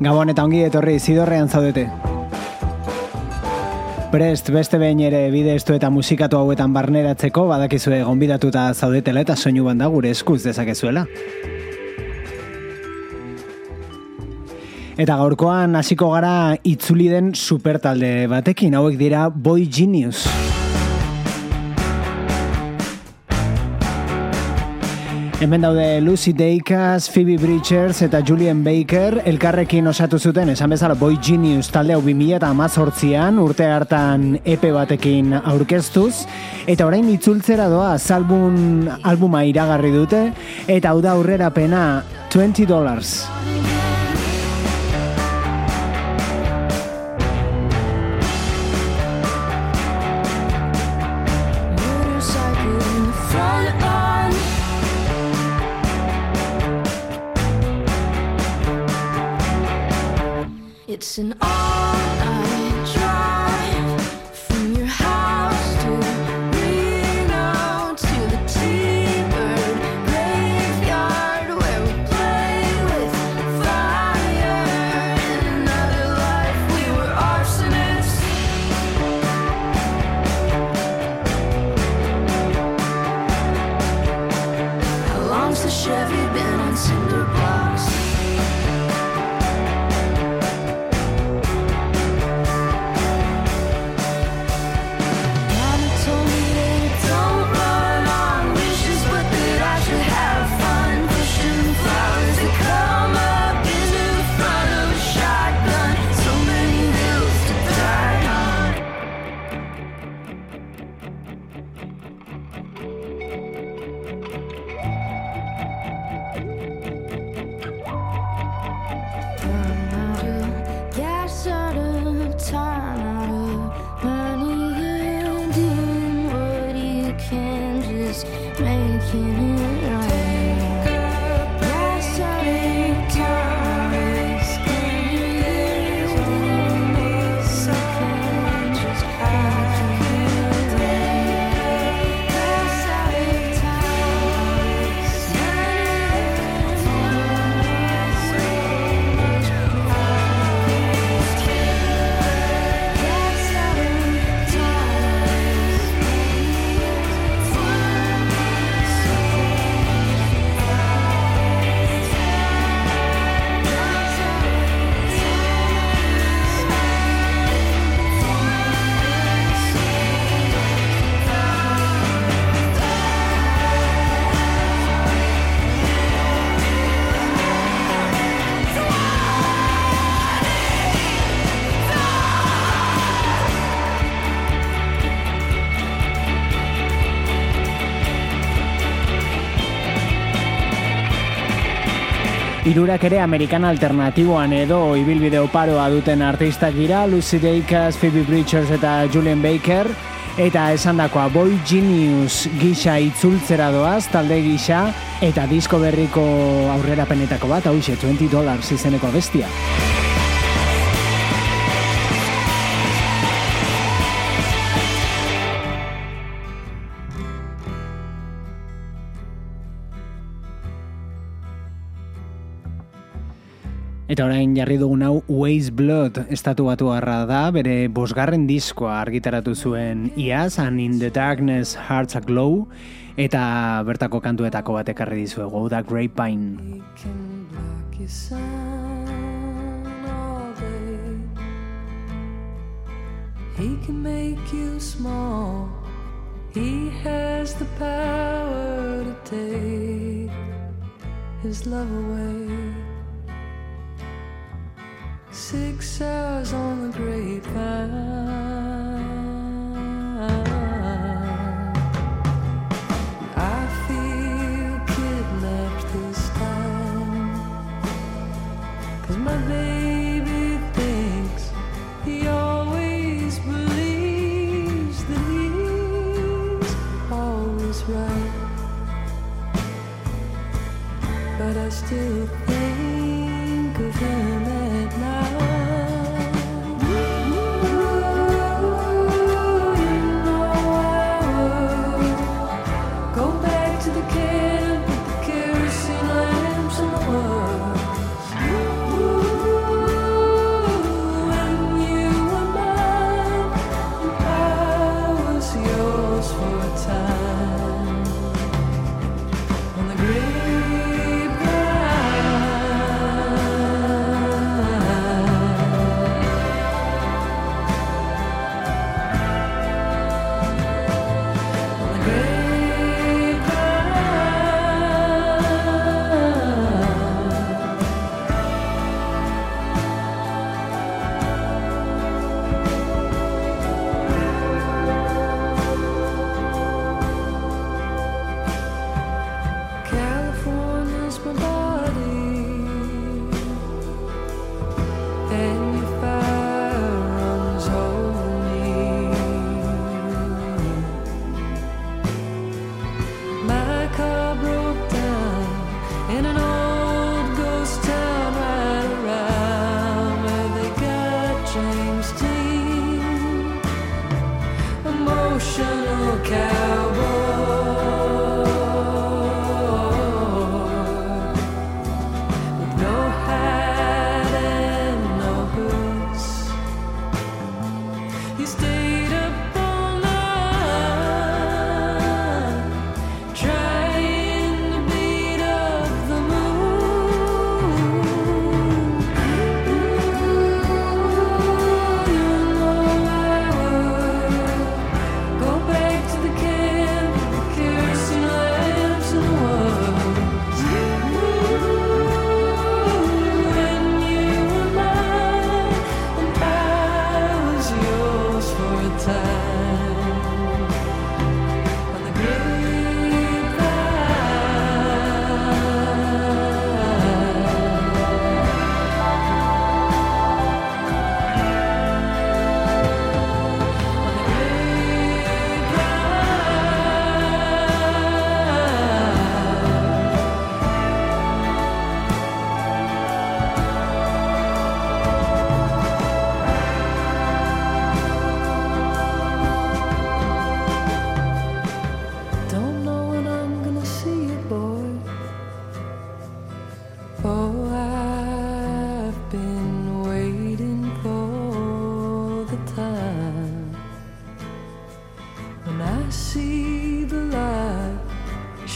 Gabon eta ongi etorri zidorrean zaudete. Prest beste behin ere bide estu eta musikatu hauetan barneratzeko badakizue gonbidatuta zaudetela eta soinu banda gure eskuz dezakezuela. Eta gaurkoan hasiko gara itzuli den supertalde batekin hauek dira Boy Genius. Hemen daude Lucy Dacus, Phoebe Bridgers eta Julian Baker. Elkarrekin osatu zuten esan bezala Boy Genius talde hau 2018an urte hartan EP batekin aurkeztuz. Eta orain itzultzera doa album albuma iragarri dute. Eta hau da aurrera pena 20 dollars. an all Irurak ere Amerikan alternatiboan edo ibilbide oparoa duten artistak dira, Lucy Dacus, Phoebe Bridgers eta Julian Baker, eta esandakoa Boy Genius gisa itzultzera doaz, talde gisa, eta disko berriko aurrera penetako bat, hau 20 dollars izeneko bestia. Eta orain jarri dugun hau Waze Blood estatu batu harra da, bere bosgarren diskoa argitaratu zuen iaz, and in the darkness hearts a glow, eta bertako kantuetako batek arri dizuegu, da Grapevine. He can make you small. He has the power to take his love away. Six hours on the grapevine.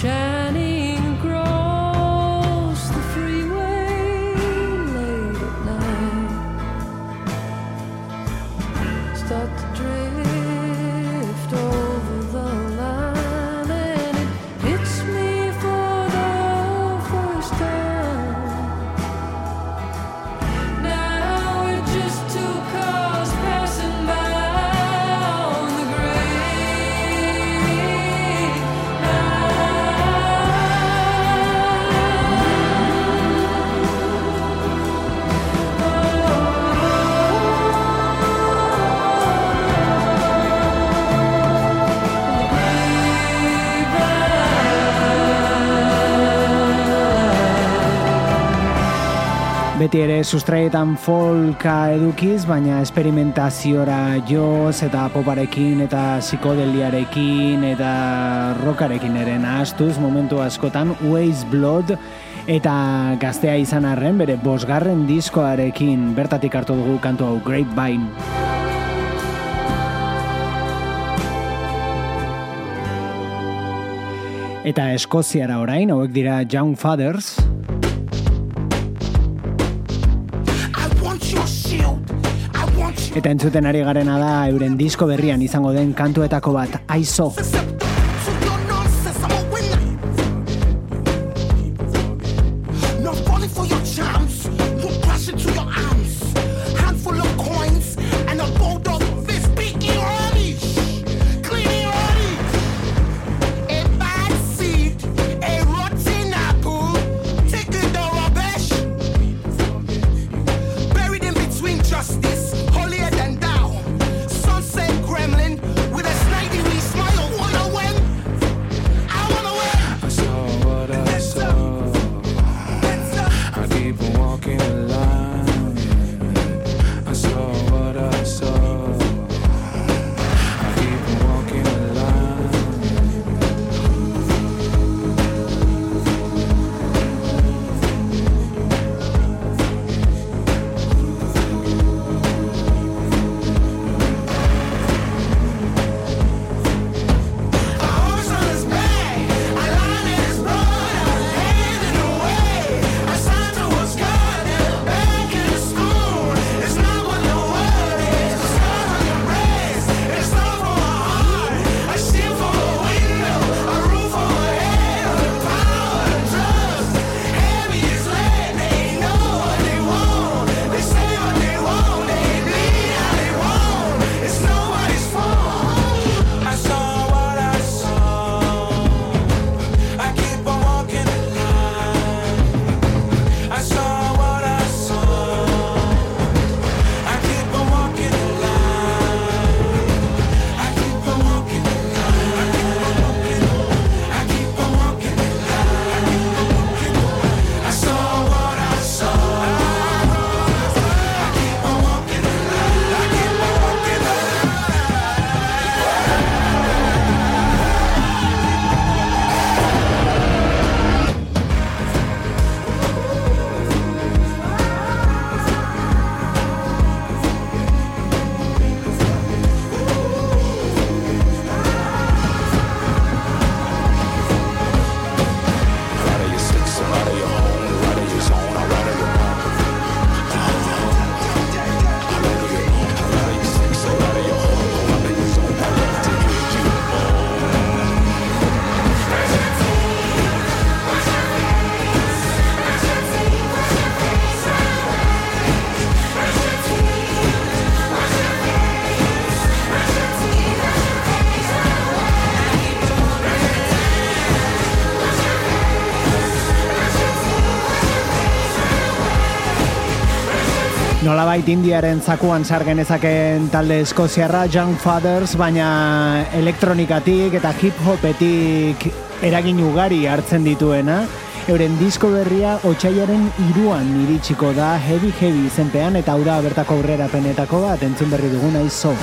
shadow. Beti ere sustraietan folka edukiz, baina esperimentaziora joz eta poparekin eta psikodeliarekin eta rokarekin ere nahaztuz momentu askotan Waze Blood eta gaztea izan arren bere bosgarren diskoarekin bertatik hartu dugu kantu hau Grapevine. Eta Eskoziara orain, hauek dira Young Fathers. Eta entzuten ari garena da euren disko berrian izango den kantuetako bat, aizo. Nolabait indiaren zakuan sargenezaken talde eskoziarra Young Fathers, baina elektronikatik eta hip-hopetik eragin ugari hartzen dituena. Euren disko berria otxaiaren iruan iritsiko da heavy heavy izenpean eta hau da bertako aurrera penetako bat entzun berri duguna izo.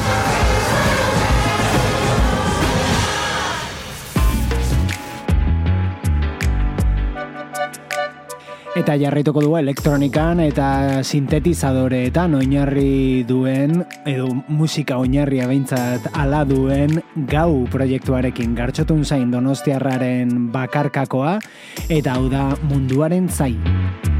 Eta jarraituko du elektronikan eta sintetizadoreetan oinarri duen, edo musika oinarria behintzat ala duen gau proiektuarekin gartxotun zain donostiarraren bakarkakoa eta hau da munduaren zain.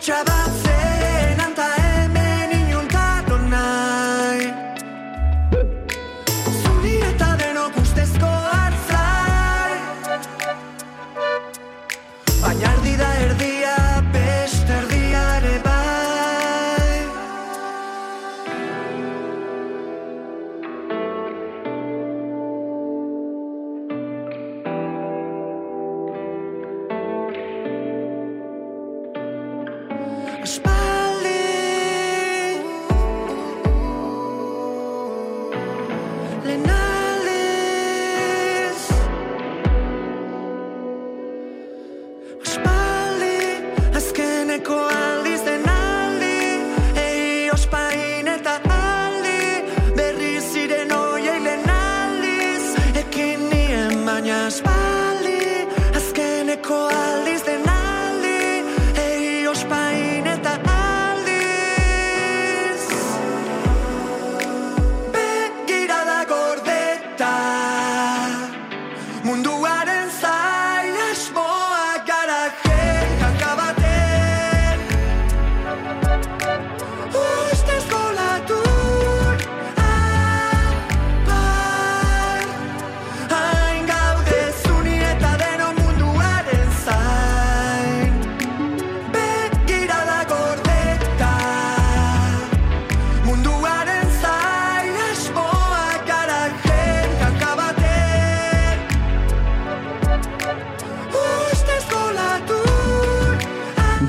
trabajo.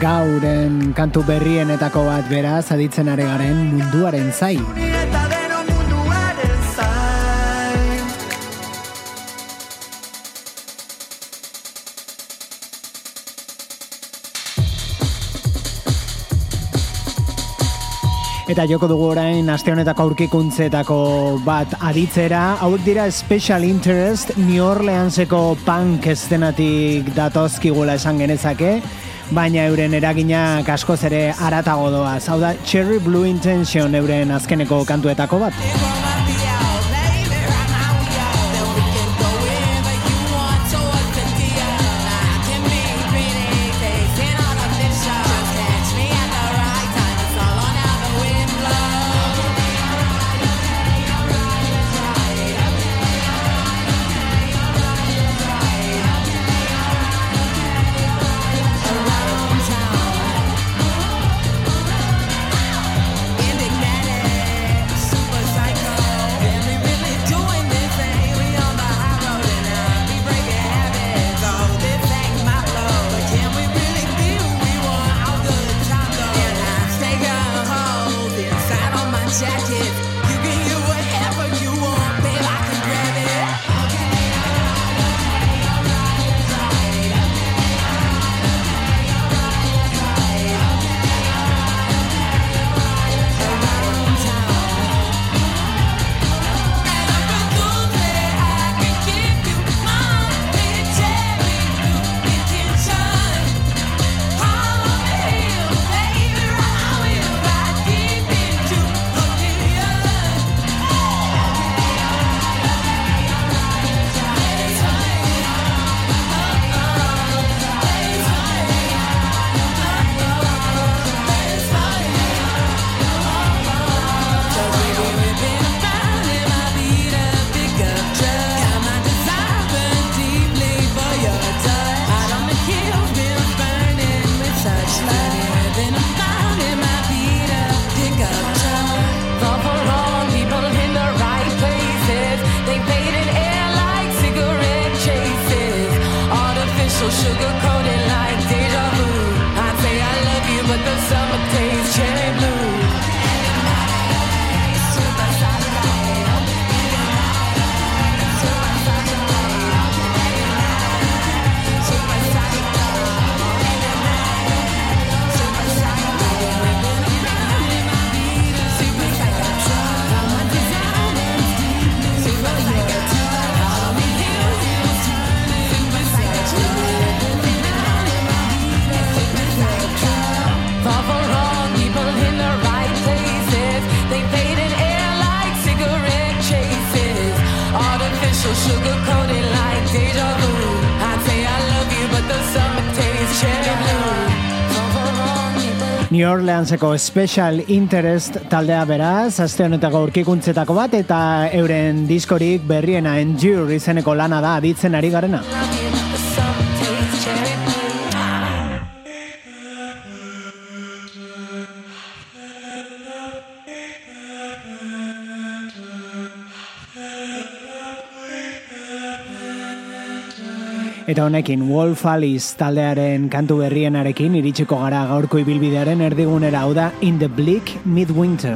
Kantu berrienetako bat beraz aditzen are garen munduaren zai. Eta joko dugu orain aste honetako aurkikuntzetako bat aditzera, hauek dira Special Interest New Orleanseko punk estenatik datozkigula esan genezake, baina euren eragina askoz ere aratago doa. Hau da Cherry Blue Intention euren azkeneko kantuetako bat. New Orleanseko Special Interest taldea beraz, aste honetako aurkikuntzetako bat eta euren diskorik berriena Endure izeneko lana da aditzen ari garena. Eta honekin Wolf Alice taldearen kantu berrienarekin iritsiko gara gaurko ibilbidearen erdigunera hau da In the Bleak Midwinter.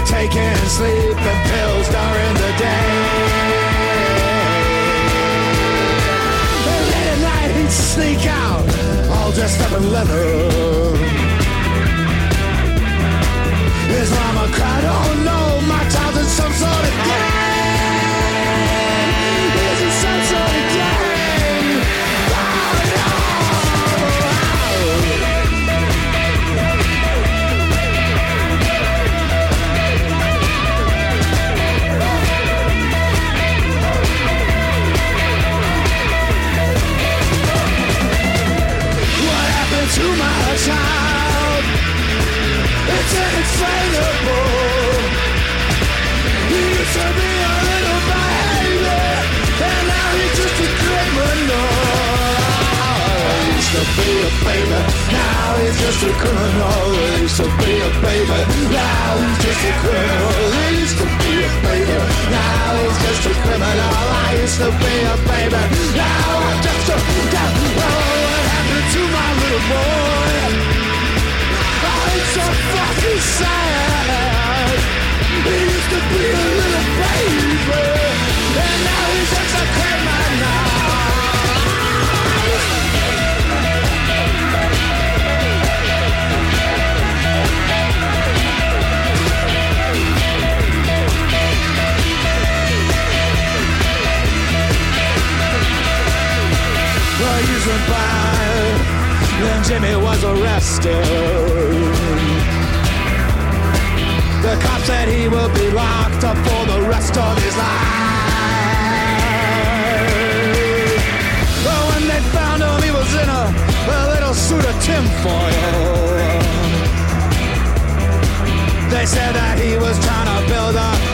He started taking sleeping pills during the day. And late at night, he'd sneak out, all dressed up in leather. His mama cried, oh no, my child's in some sort of gang. Baby, now he's just a criminal. He used to be a baby, now he's just a criminal. He used to be a baby, now he's just a criminal. I used to be a baby, now I'm just a. Oh, what happened to my little boy? Oh, it's so fucking sad. He used to be a little baby, By, then Jimmy was arrested. The cop said he will be locked up for the rest of his life. But when they found him, he was in a, a little suit of tinfoil. They said that he was trying to build a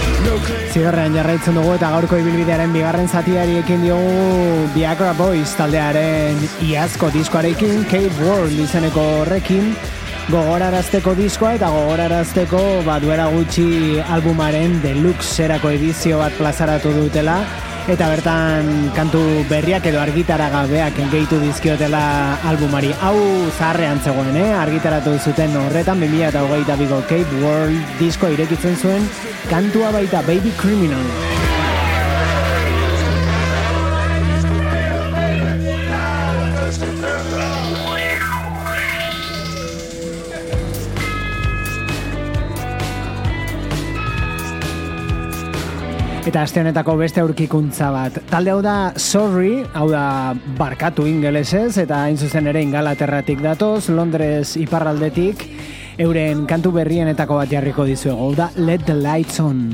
Zigorrean jarraitzen dugu eta gaurko ibilbidearen bigarren zatiari ekin diogu Viagra Boys taldearen iazko diskoarekin, Cave World izeneko horrekin, gogorarazteko diskoa eta gogorarazteko ba, duera gutxi albumaren deluxe erako edizio bat plazaratu dutela eta bertan kantu berriak edo argitara gabeak gehitu dizkiotela albumari. Hau zaharrean zegoen, eh? argitaratu zuten horretan 2008 biko Cape World disko irekitzen zuen kantua baita Baby Criminal. Eta aste honetako beste aurkikuntza bat. Talde hau da Sorry, hau da barkatu ingelesez, eta hain zuzen ere ingalaterratik datoz, Londres iparraldetik, euren kantu berrienetako bat jarriko dizuegu. Hau da Let the Lights On.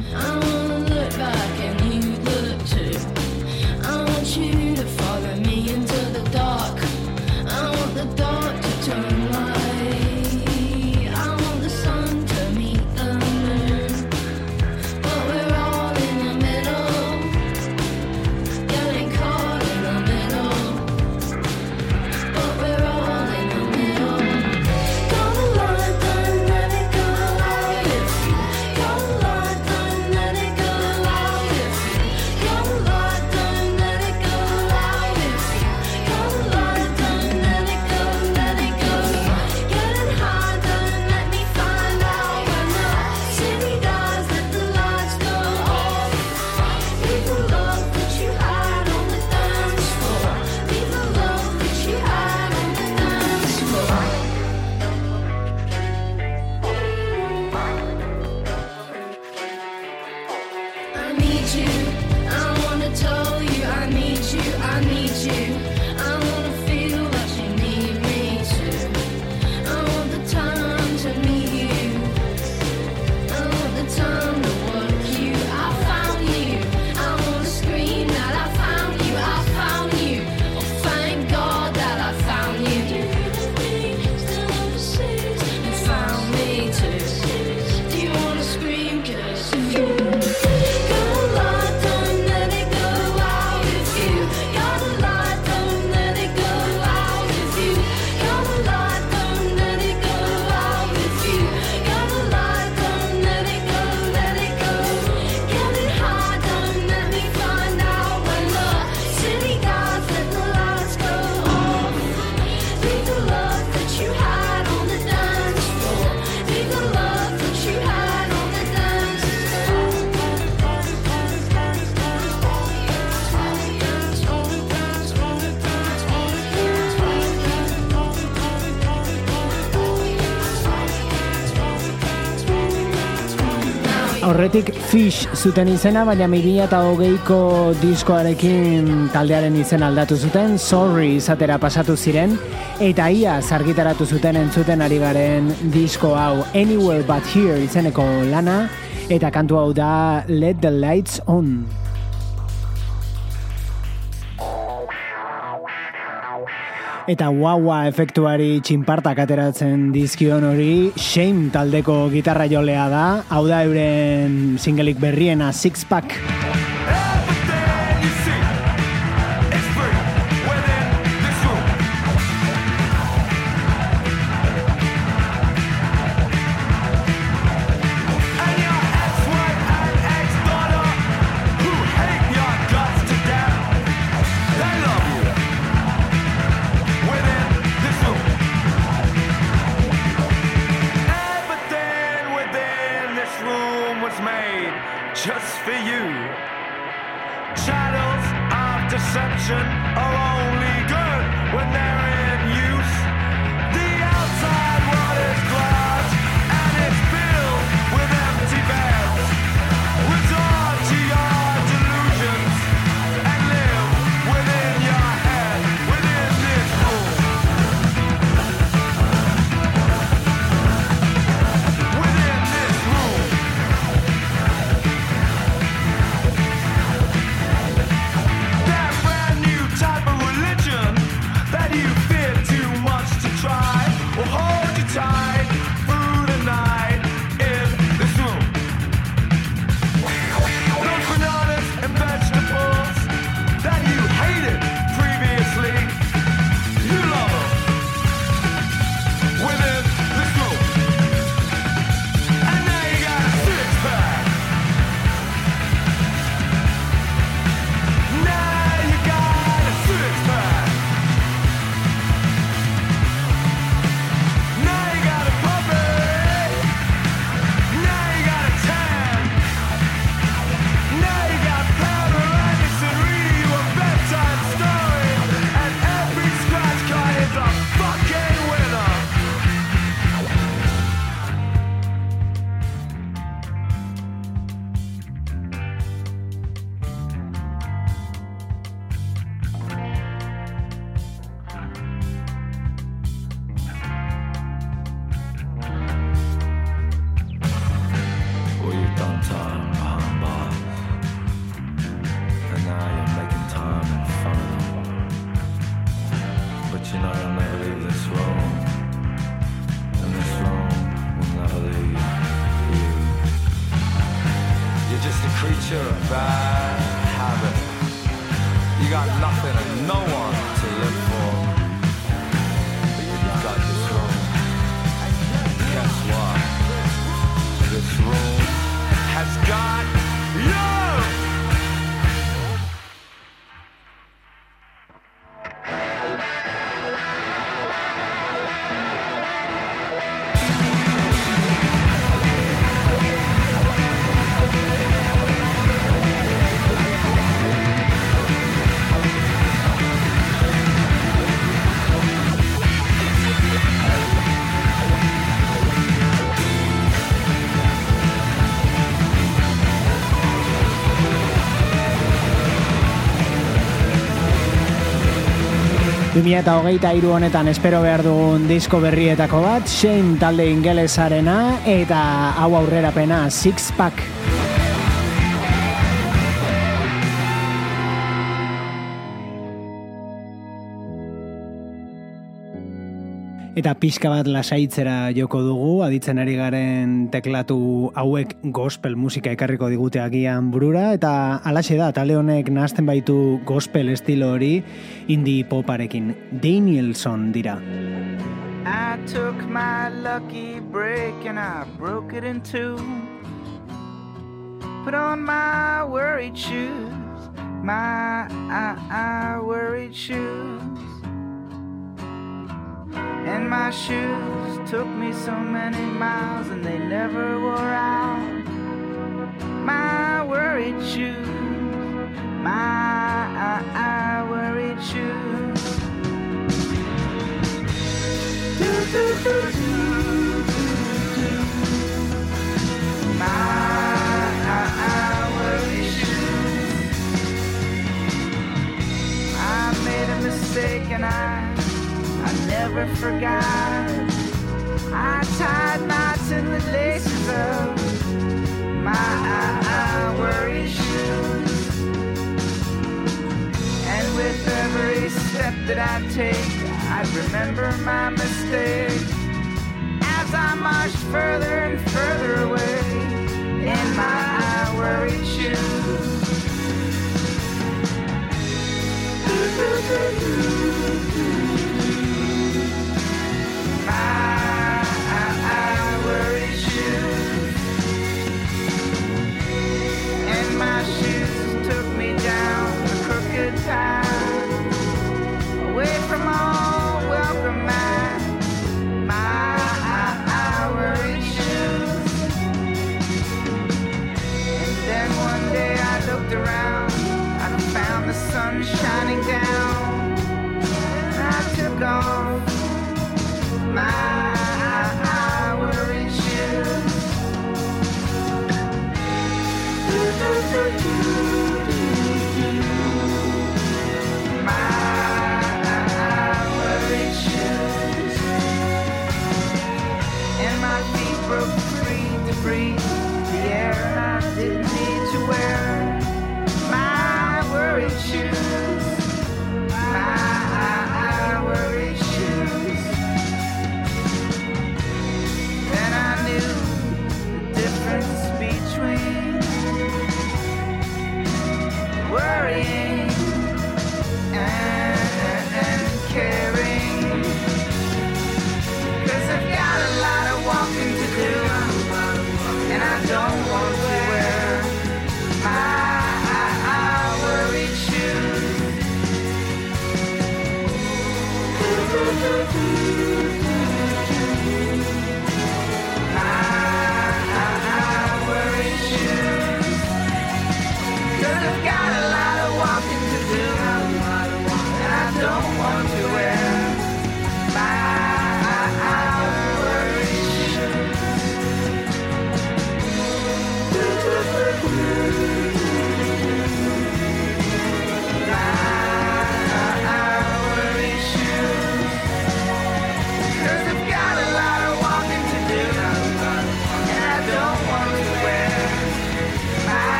Horretik Fish zuten izena, baina mirina eta hogeiko diskoarekin taldearen izen aldatu zuten, Sorry izatera pasatu ziren, eta ia zargitaratu zuten entzuten ari garen disko hau Anywhere But Here izeneko lana, eta kantu hau da Let the Lights On. eta guaua efektuari txinpartak ateratzen dizkion hori Shame taldeko gitarra jolea da. Hau da euren singelik berriena Sixpack Sixpack eta hogeita iru honetan espero behar dugun disko berrietako bat, Shane talde ingelesarena eta hau aurrerapena Sixpack Sixpack Eta pixka bat lasaitzera joko dugu, aditzen ari garen teklatu hauek gospel musika ekarriko digute agian burura, eta alaxe da, tale honek nazten baitu gospel estilo hori indie poparekin. Danielson dira. I took my lucky break and I broke it in two. Put on my worried shoes, my I, I worried shoes. And my shoes took me so many miles and they never wore out. My worried shoes, my worried shoes. Do, do, do, do, do, do. My I, I worried shoes. I made a mistake and I I never forgot. I tied knots in the laces of my I, I worry shoes. And with every step that I take, I'd remember my mistakes. As I march further and further away in my I worry shoes. My Where.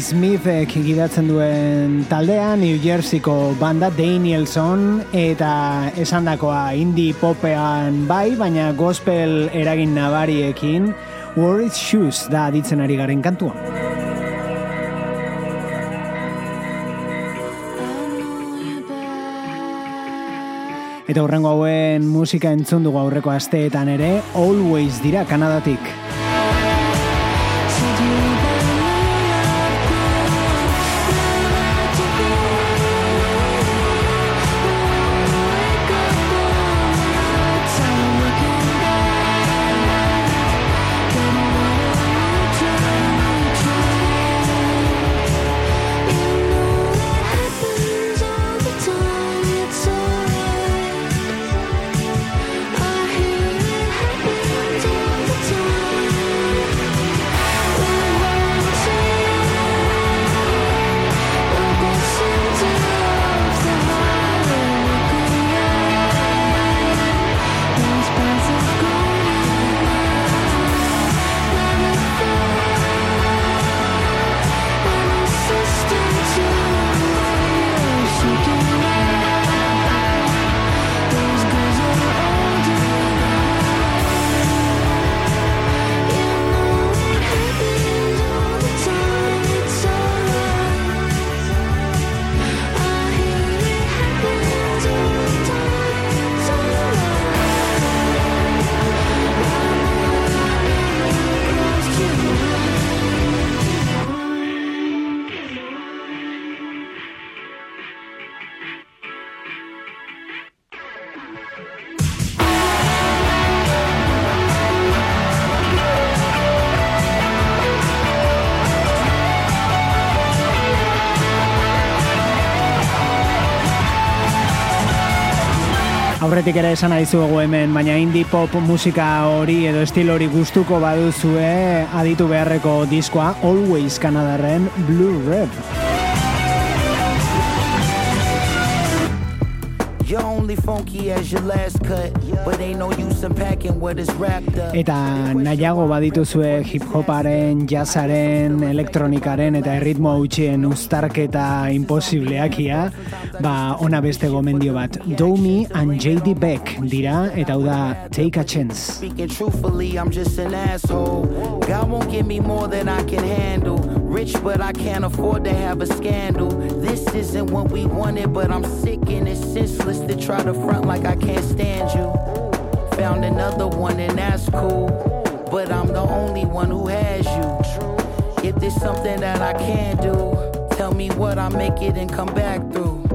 Smithek gidatzen duen taldea, New Jerseyko banda Danielson, eta esandakoa indie popean bai, baina gospel eragin nabariekin, Worried Shoes da aditzen ari garen kantua. Eta hurrengo hauen musika entzun dugu aurreko asteetan ere, Always dira Kanadatik. Aurretik ere esan dizuegu hemen, baina indie pop musika hori edo estilo hori gustuko baduzue aditu beharreko diskoa Always Kanadarren Blue Red. Eta nahiago badituzue hip-hoparen, jazzaren, elektronikaren eta erritmo hautsien uztarketa imposibleakia, ba ona beste gomendio bat. Domi and JD Beck dira eta hau da Take a Chance. Speaking I'm just an asshole. God won't give me more than I can handle. Rich, but I can't afford to have a scandal. Isn't what we wanted, but I'm sick and it's senseless to try to front like I can't stand you. Found another one, and that's cool. But I'm the only one who has you. If there's something that I can do, tell me what I make it and come back through.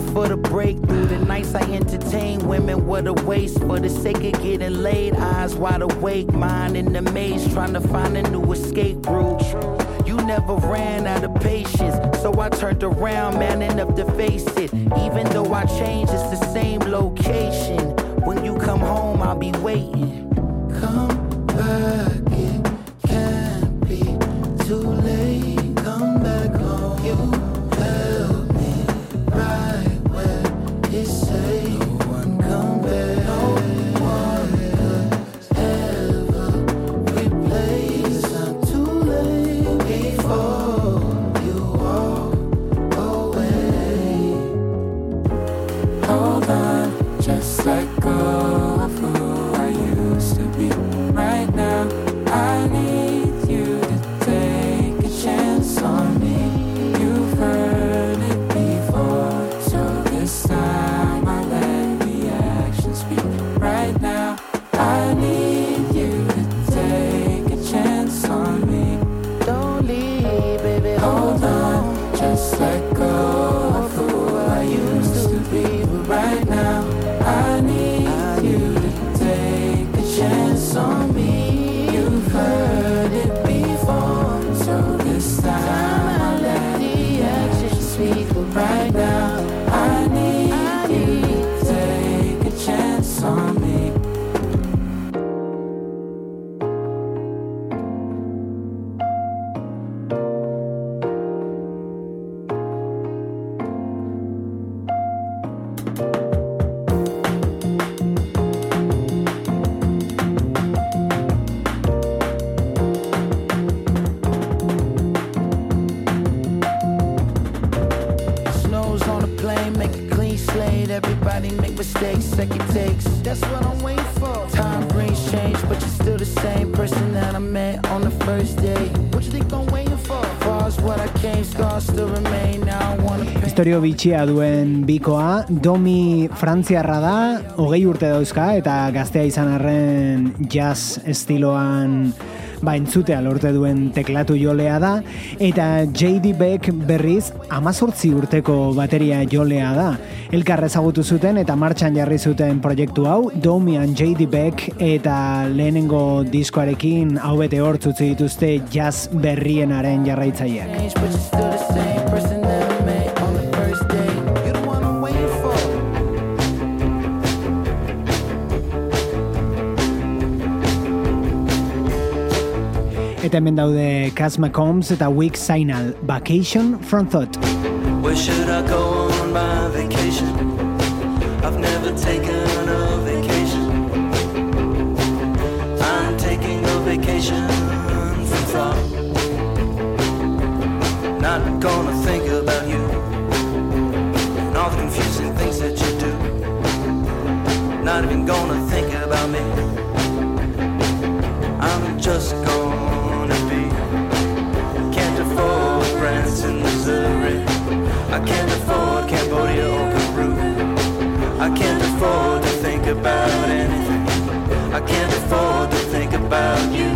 For the breakthrough. The nights I entertain women, what a waste. For the sake of getting laid, eyes wide awake, mind in the maze, trying to find a new escape route. You never ran out of patience, so I turned around, man enough to face it. Even though I changed, it's the same location. Make mistakes, second takes. That's what I'm waiting for. Time brings change, but you're still the same person that I met on the first day. What you think I'm waiting for? Far as what I came, scars still remain. Now I wanna paint. Historio bitxia duen bikoa, Domi Frantziarra da, hogei urte dauzka eta gaztea izan arren jazz estiloan ba entzutea lorte duen teklatu jolea da, eta J.D. Beck berriz amazortzi urteko bateria jolea da. Elkar ezagutu zuten eta martxan jarri zuten proiektu hau, Domi and J.D. Beck eta lehenengo diskoarekin hau bete hortzutzi dituzte jazz berrienaren jarraitzaileak. Hemen daude McCombs eta Signal Vacation from Thought. Where should I go on my vacation? I've never taken a vacation. I'm taking a vacation from thought. Not gonna think about you and all the confusing things that you do. Not even gonna think about me. I'm just going I can't afford Cambodia or Peru. I can't afford to think about anything. I can't afford to think about you.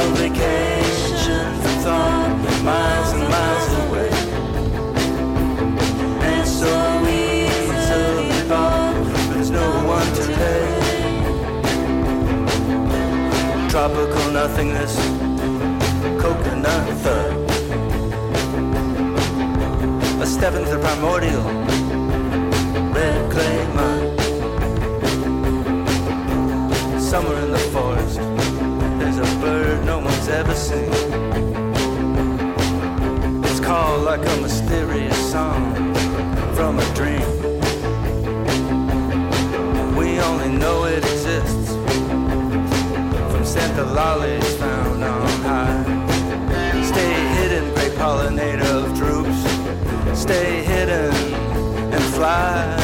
A vacation from thought, miles and miles away. And so easily bought, but there's no one to pay. Tropical nothingness, coconut thud. Step into the primordial, mud. Somewhere in the forest, there's a bird no one's ever seen. It's called like a mysterious song from a dream. We only know it exists from Santa lollies found on high. Stay hidden, great pollinator. Stay hidden and fly.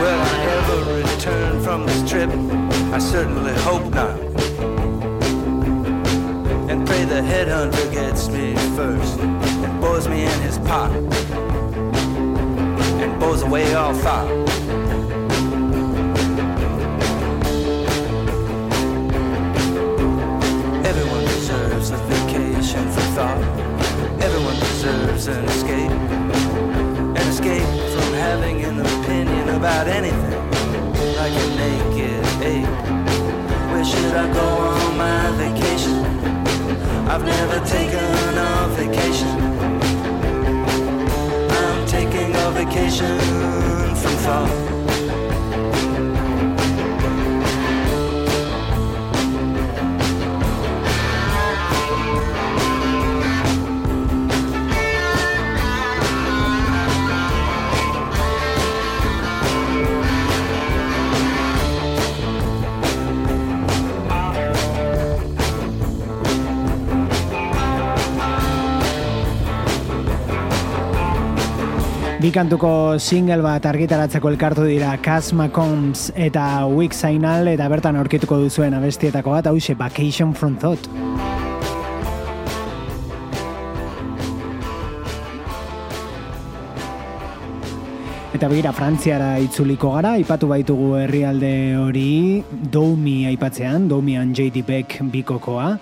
Will I ever return from this trip? I certainly hope not. And pray the headhunter gets me first and bores me in his pot bores away all thought. Everyone deserves a vacation for thought. Everyone deserves an escape. An escape from having an opinion about anything. Like a naked ape. Where should I go on my vacation? I've never taken a vacation. Vacation kantuko single bat argitaratzeko elkartu dira Casma Combs eta Week Signal eta bertan aurkituko duzuen abestietako bat hause Vacation from Thought. Eta begira Frantziara itzuliko gara, aipatu baitugu herrialde hori Doumi aipatzean, Doumian JD Beck bikokoa.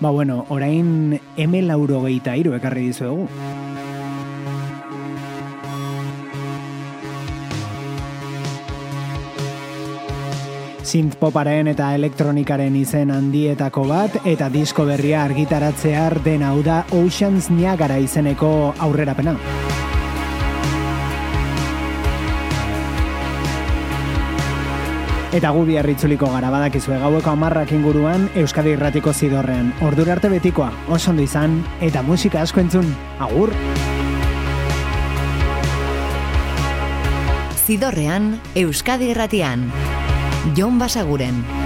Ba bueno, orain M lauro gehieta iru ekarri dizuegu. Synth poparen eta elektronikaren izen handietako bat eta disko berria argitaratzear den hau da Oceans Niagara izeneko aurrerapena. Eta gu biarritzuliko gara badakizue gaueko amarrak inguruan Euskadi Irratiko zidorrean. Ordura arte betikoa, oso ondo izan, eta musika asko entzun, agur! Zidorrean, Euskadi Irratian. Jon Basaguren.